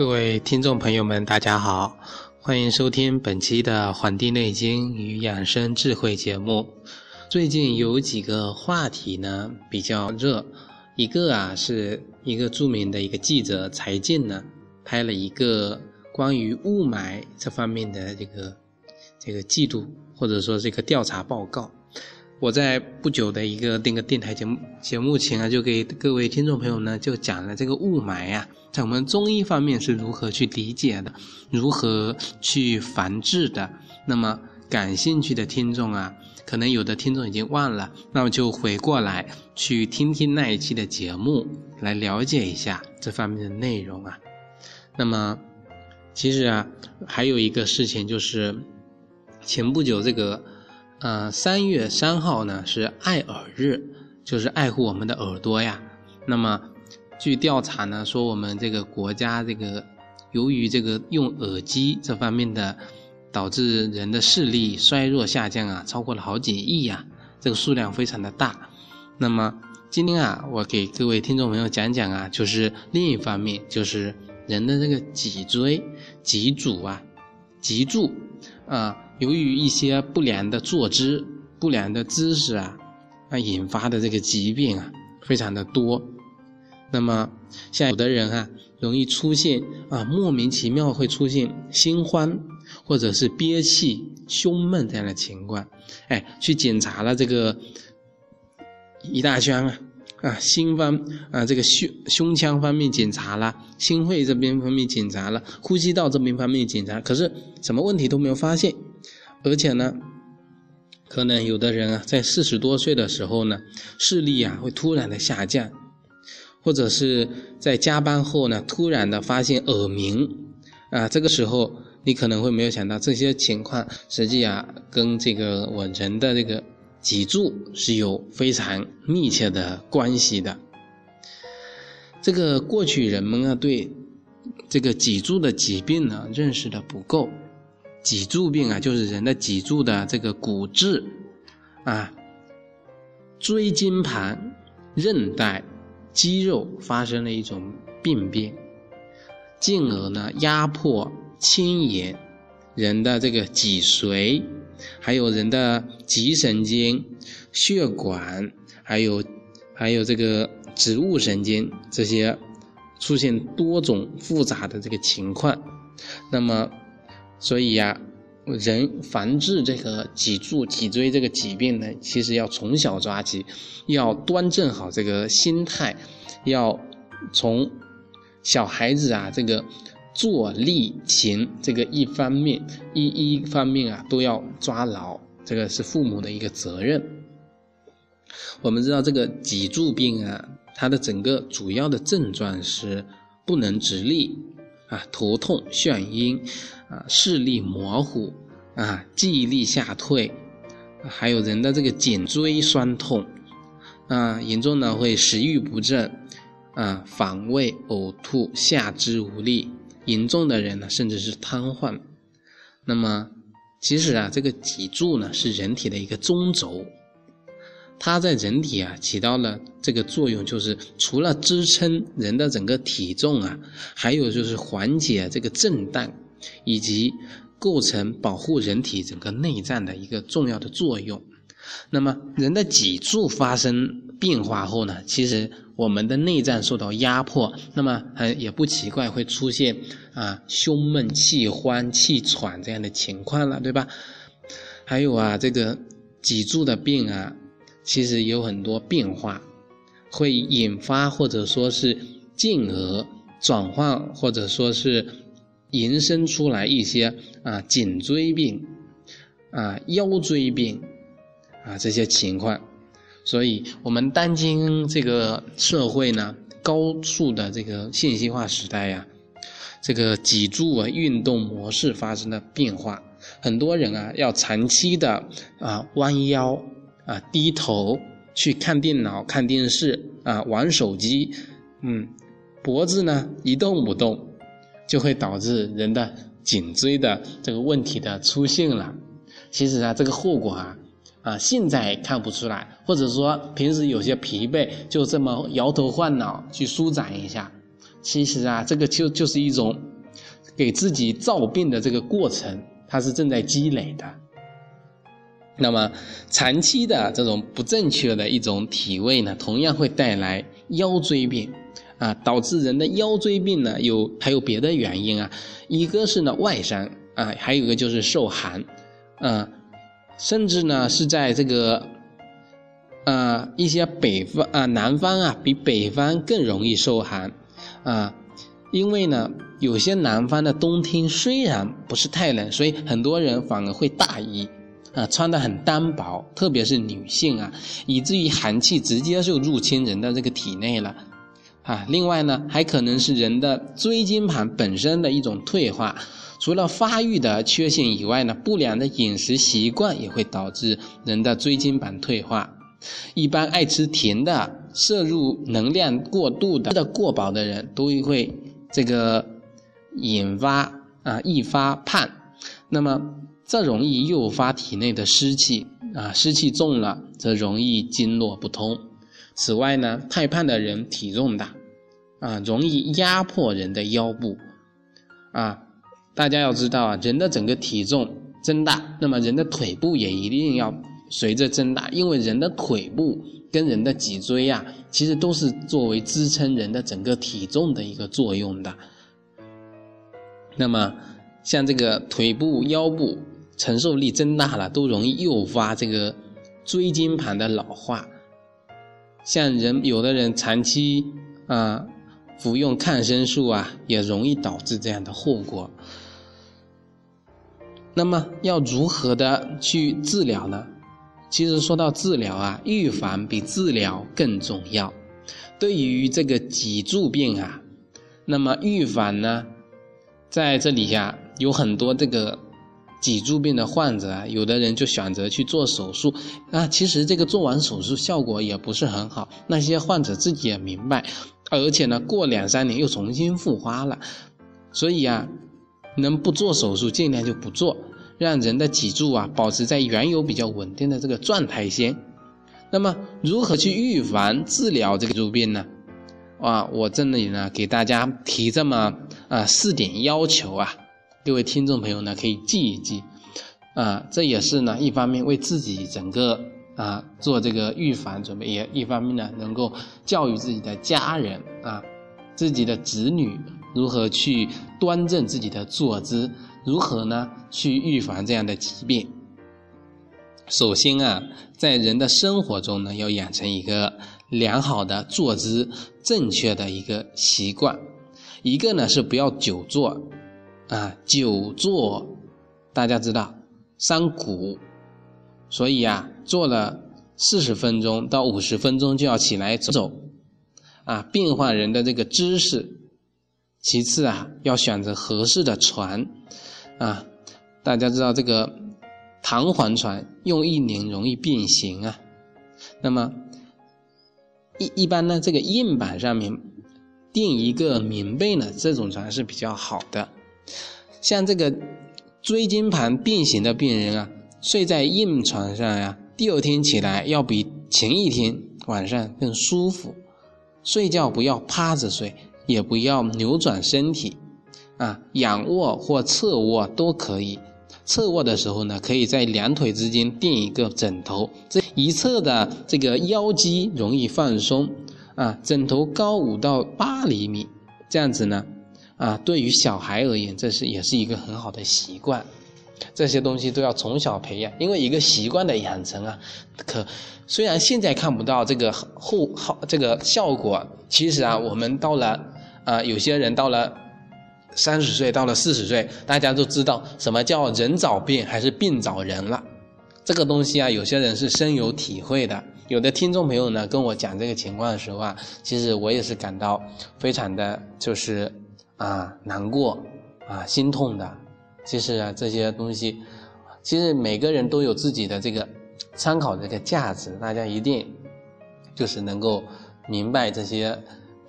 各位听众朋友们，大家好，欢迎收听本期的《黄帝内经与养生智慧》节目。最近有几个话题呢比较热，一个啊是一个著名的一个记者柴静呢拍了一个关于雾霾这方面的这个这个记录或者说这个调查报告。我在不久的一个那个电台节目节目前啊，就给各位听众朋友呢就讲了这个雾霾啊，在我们中医方面是如何去理解的，如何去防治的。那么感兴趣的听众啊，可能有的听众已经忘了，那么就回过来去听听那一期的节目，来了解一下这方面的内容啊。那么其实啊，还有一个事情就是前不久这个。呃，三月三号呢是爱耳日，就是爱护我们的耳朵呀。那么，据调查呢说，我们这个国家这个由于这个用耳机这方面的，导致人的视力衰弱下降啊，超过了好几亿呀，这个数量非常的大。那么今天啊，我给各位听众朋友讲讲啊，就是另一方面，就是人的这个脊椎、脊柱啊、脊柱啊。由于一些不良的坐姿、不良的姿势啊，啊引发的这个疾病啊，非常的多。那么，像有的人啊，容易出现啊莫名其妙会出现心慌，或者是憋气、胸闷这样的情况。哎，去检查了这个一大箱啊。啊，心方啊，这个胸胸腔方面检查了，心肺这边方面检查了，呼吸道这边方面检查，可是什么问题都没有发现，而且呢，可能有的人啊，在四十多岁的时候呢，视力啊会突然的下降，或者是在加班后呢，突然的发现耳鸣，啊，这个时候你可能会没有想到这些情况，实际啊跟这个我人的这个。脊柱是有非常密切的关系的。这个过去人们啊对这个脊柱的疾病呢认识的不够。脊柱病啊就是人的脊柱的这个骨质啊、椎间盘、韧带、肌肉发生了一种病变，进而呢压迫、牵延人的这个脊髓。还有人的脊神经、血管，还有还有这个植物神经这些出现多种复杂的这个情况，那么所以呀，人防治这个脊柱、脊椎这个疾病呢，其实要从小抓起，要端正好这个心态，要从小孩子啊这个。坐立行这个一方面一一方面啊都要抓牢，这个是父母的一个责任。我们知道这个脊柱病啊，它的整个主要的症状是不能直立啊，头痛眩晕啊，视力模糊啊，记忆力下退，还有人的这个颈椎酸痛啊，严重呢会食欲不振啊，反胃呕吐，下肢无力。严重的人呢，甚至是瘫痪。那么，其实啊，这个脊柱呢是人体的一个中轴，它在人体啊起到了这个作用，就是除了支撑人的整个体重啊，还有就是缓解这个震荡，以及构成保护人体整个内脏的一个重要的作用。那么，人的脊柱发生变化后呢，其实我们的内脏受到压迫，那么呃也不奇怪会出现啊胸闷气欢气喘这样的情况了，对吧？还有啊这个脊柱的病啊，其实有很多变化，会引发或者说是进而转换或者说是延伸出来一些啊颈椎病啊腰椎病。啊，这些情况，所以我们当今这个社会呢，高速的这个信息化时代呀，这个脊柱啊运动模式发生了变化，很多人啊要长期的啊弯腰啊低头去看电脑、看电视啊玩手机，嗯，脖子呢一动不动，就会导致人的颈椎的这个问题的出现了。其实啊，这个后果啊。啊，现在看不出来，或者说平时有些疲惫，就这么摇头晃脑去舒展一下。其实啊，这个就就是一种给自己造病的这个过程，它是正在积累的。那么长期的这种不正确的一种体位呢，同样会带来腰椎病，啊，导致人的腰椎病呢有还有别的原因啊，一个是呢外伤啊，还有一个就是受寒，啊，甚至呢是在这个，啊一些北方啊南方啊比北方更容易受寒，啊，因为呢有些南方的冬天虽然不是太冷，所以很多人反而会大衣。啊，穿的很单薄，特别是女性啊，以至于寒气直接就入侵人的这个体内了，啊，另外呢，还可能是人的椎间盘本身的一种退化，除了发育的缺陷以外呢，不良的饮食习惯也会导致人的椎间盘退化。一般爱吃甜的、摄入能量过度的、吃的过饱的人都会这个引发啊易发胖，那么。这容易诱发体内的湿气啊，湿气重了，则容易经络不通。此外呢，太胖的人体重大，啊，容易压迫人的腰部，啊，大家要知道啊，人的整个体重增大，那么人的腿部也一定要随着增大，因为人的腿部跟人的脊椎呀，其实都是作为支撑人的整个体重的一个作用的。那么，像这个腿部、腰部。承受力增大了，都容易诱发这个椎间盘的老化。像人有的人长期啊服用抗生素啊，也容易导致这样的后果。那么要如何的去治疗呢？其实说到治疗啊，预防比治疗更重要。对于这个脊柱病啊，那么预防呢，在这里呀有很多这个。脊柱病的患者啊，有的人就选择去做手术啊，其实这个做完手术效果也不是很好。那些患者自己也明白，而且呢，过两三年又重新复发了。所以啊，能不做手术尽量就不做，让人的脊柱啊保持在原有比较稳定的这个状态先。那么，如何去预防治疗这个脊柱病呢？啊，我这里呢给大家提这么啊四点要求啊。各位听众朋友呢，可以记一记，啊，这也是呢，一方面为自己整个啊做这个预防准备，也一方面呢，能够教育自己的家人啊，自己的子女如何去端正自己的坐姿，如何呢去预防这样的疾病。首先啊，在人的生活中呢，要养成一个良好的坐姿，正确的一个习惯。一个呢是不要久坐。啊，久坐，大家知道伤骨，所以啊，坐了四十分钟到五十分钟就要起来走走，啊，变换人的这个姿势。其次啊，要选择合适的床，啊，大家知道这个弹簧床用一年容易变形啊，那么一一般呢，这个硬板上面垫一个棉被呢，这种床是比较好的。像这个椎间盘变形的病人啊，睡在硬床上呀，第二天起来要比前一天晚上更舒服。睡觉不要趴着睡，也不要扭转身体，啊，仰卧或侧卧都可以。侧卧的时候呢，可以在两腿之间垫一个枕头，这一侧的这个腰肌容易放松，啊，枕头高五到八厘米，这样子呢。啊，对于小孩而言，这是也是一个很好的习惯。这些东西都要从小培养，因为一个习惯的养成啊，可虽然现在看不到这个后好这个效果，其实啊，我们到了啊，有些人到了三十岁，到了四十岁，大家都知道什么叫人找病还是病找人了。这个东西啊，有些人是深有体会的。有的听众朋友呢跟我讲这个情况的时候啊，其实我也是感到非常的就是。啊，难过，啊，心痛的，其实啊，这些东西，其实每个人都有自己的这个参考这个价值，大家一定就是能够明白这些，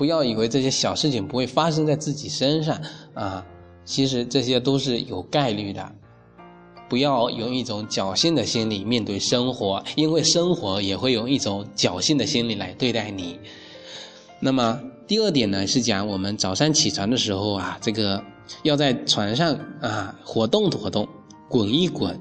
不要以为这些小事情不会发生在自己身上啊，其实这些都是有概率的，不要用一种侥幸的心理面对生活，因为生活也会用一种侥幸的心理来对待你，那么。第二点呢是讲我们早上起床的时候啊，这个要在床上啊活动活动，滚一滚，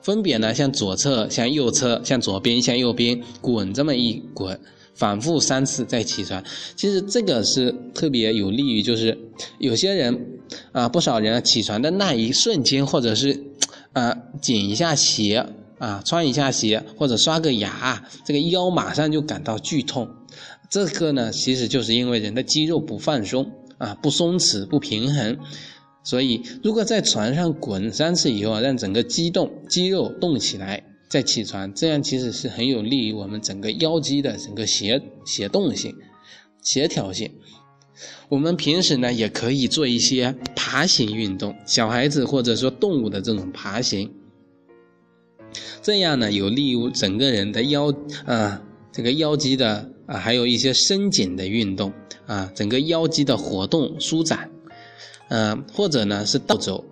分别呢向左侧、向右侧、向左边、向右边滚这么一滚，反复三次再起床。其实这个是特别有利于，就是有些人啊，不少人起床的那一瞬间，或者是啊紧一下鞋啊，穿一下鞋或者刷个牙，这个腰马上就感到剧痛。这个呢，其实就是因为人的肌肉不放松啊，不松弛、不平衡，所以如果在床上滚三次以后，让整个肌动肌肉动起来再起床，这样其实是很有利于我们整个腰肌的整个协协动性、协调性。我们平时呢也可以做一些爬行运动，小孩子或者说动物的这种爬行，这样呢有利于整个人的腰啊，这个腰肌的。啊，还有一些伸紧的运动啊，整个腰肌的活动舒展，嗯，或者呢是倒走，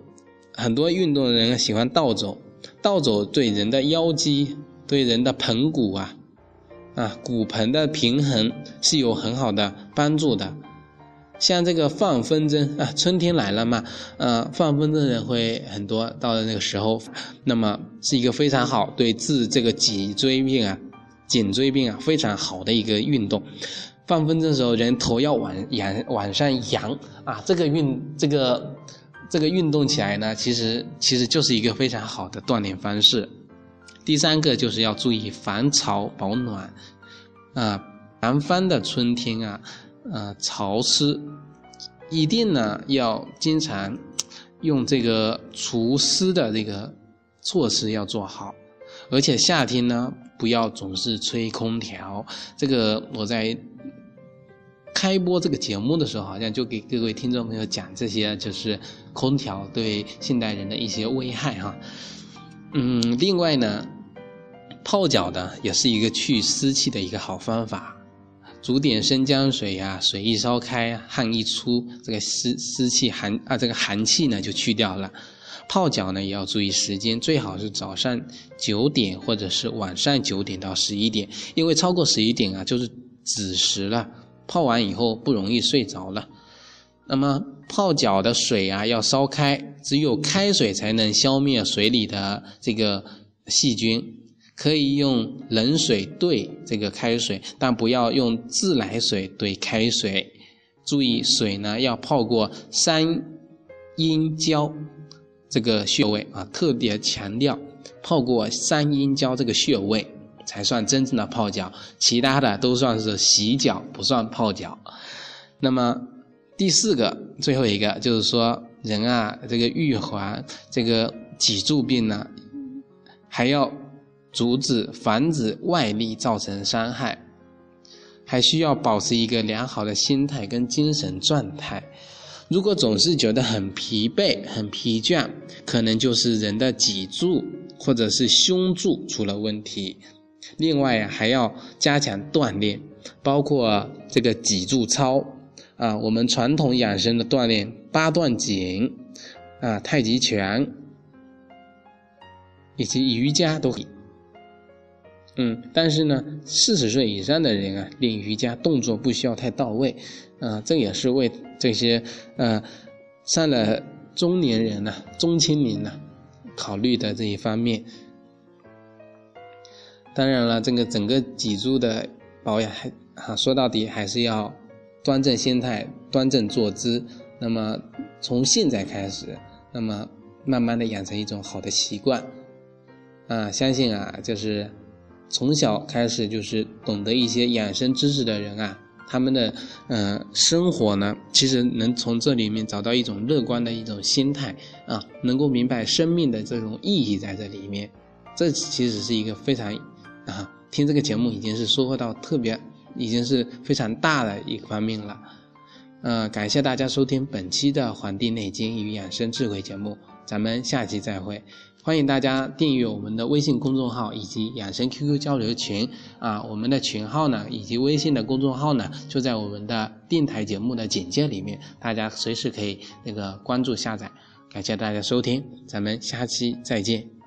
很多运动的人喜欢倒走，倒走对人的腰肌、对人的盆骨啊，啊骨盆的平衡是有很好的帮助的。像这个放风筝啊，春天来了嘛，呃，放风筝的人会很多，到了那个时候，那么是一个非常好对治这个脊椎病啊。颈椎病啊，非常好的一个运动。放风筝的时候，人头要往仰往上扬啊，这个运这个这个运动起来呢，其实其实就是一个非常好的锻炼方式。第三个就是要注意防潮保暖啊，南方的春天啊，呃，潮湿，一定呢要经常用这个除湿的这个措施要做好。而且夏天呢，不要总是吹空调。这个我在开播这个节目的时候，好像就给各位听众朋友讲这些，就是空调对现代人的一些危害哈。嗯，另外呢，泡脚的也是一个去湿气的一个好方法。煮点生姜水呀，水一烧开，汗一出，这个湿湿气寒啊，这个寒气呢就去掉了。泡脚呢也要注意时间，最好是早上九点或者是晚上九点到十一点，因为超过十一点啊就是子时了，泡完以后不容易睡着了。那么泡脚的水啊要烧开，只有开水才能消灭水里的这个细菌，可以用冷水兑这个开水，但不要用自来水兑开水。注意水呢要泡过三阴交。这个穴位啊，特别强调泡过三阴交这个穴位才算真正的泡脚，其他的都算是洗脚，不算泡脚。那么第四个，最后一个就是说，人啊，这个预防这个脊柱病呢，还要阻止防止外力造成伤害，还需要保持一个良好的心态跟精神状态。如果总是觉得很疲惫、很疲倦，可能就是人的脊柱或者是胸柱出了问题。另外呀，还要加强锻炼，包括这个脊柱操啊，我们传统养生的锻炼，八段锦啊、太极拳以及瑜伽都可以。嗯，但是呢，四十岁以上的人啊，练瑜伽动作不需要太到位，啊，这也是为这些呃上了中年人呢、中青年呢考虑的这一方面。当然了，这个整个脊柱的保养还啊，说到底还是要端正心态、端正坐姿。那么从现在开始，那么慢慢的养成一种好的习惯，啊，相信啊，就是。从小开始就是懂得一些养生知识的人啊，他们的嗯生活呢，其实能从这里面找到一种乐观的一种心态啊，能够明白生命的这种意义在这里面。这其实是一个非常啊，听这个节目已经是收获到特别，已经是非常大的一个方面了。呃，感谢大家收听本期的《黄帝内经与养生智慧》节目，咱们下期再会。欢迎大家订阅我们的微信公众号以及养生 QQ 交流群啊，我们的群号呢以及微信的公众号呢就在我们的电台节目的简介里面，大家随时可以那个关注下载。感谢大家收听，咱们下期再见。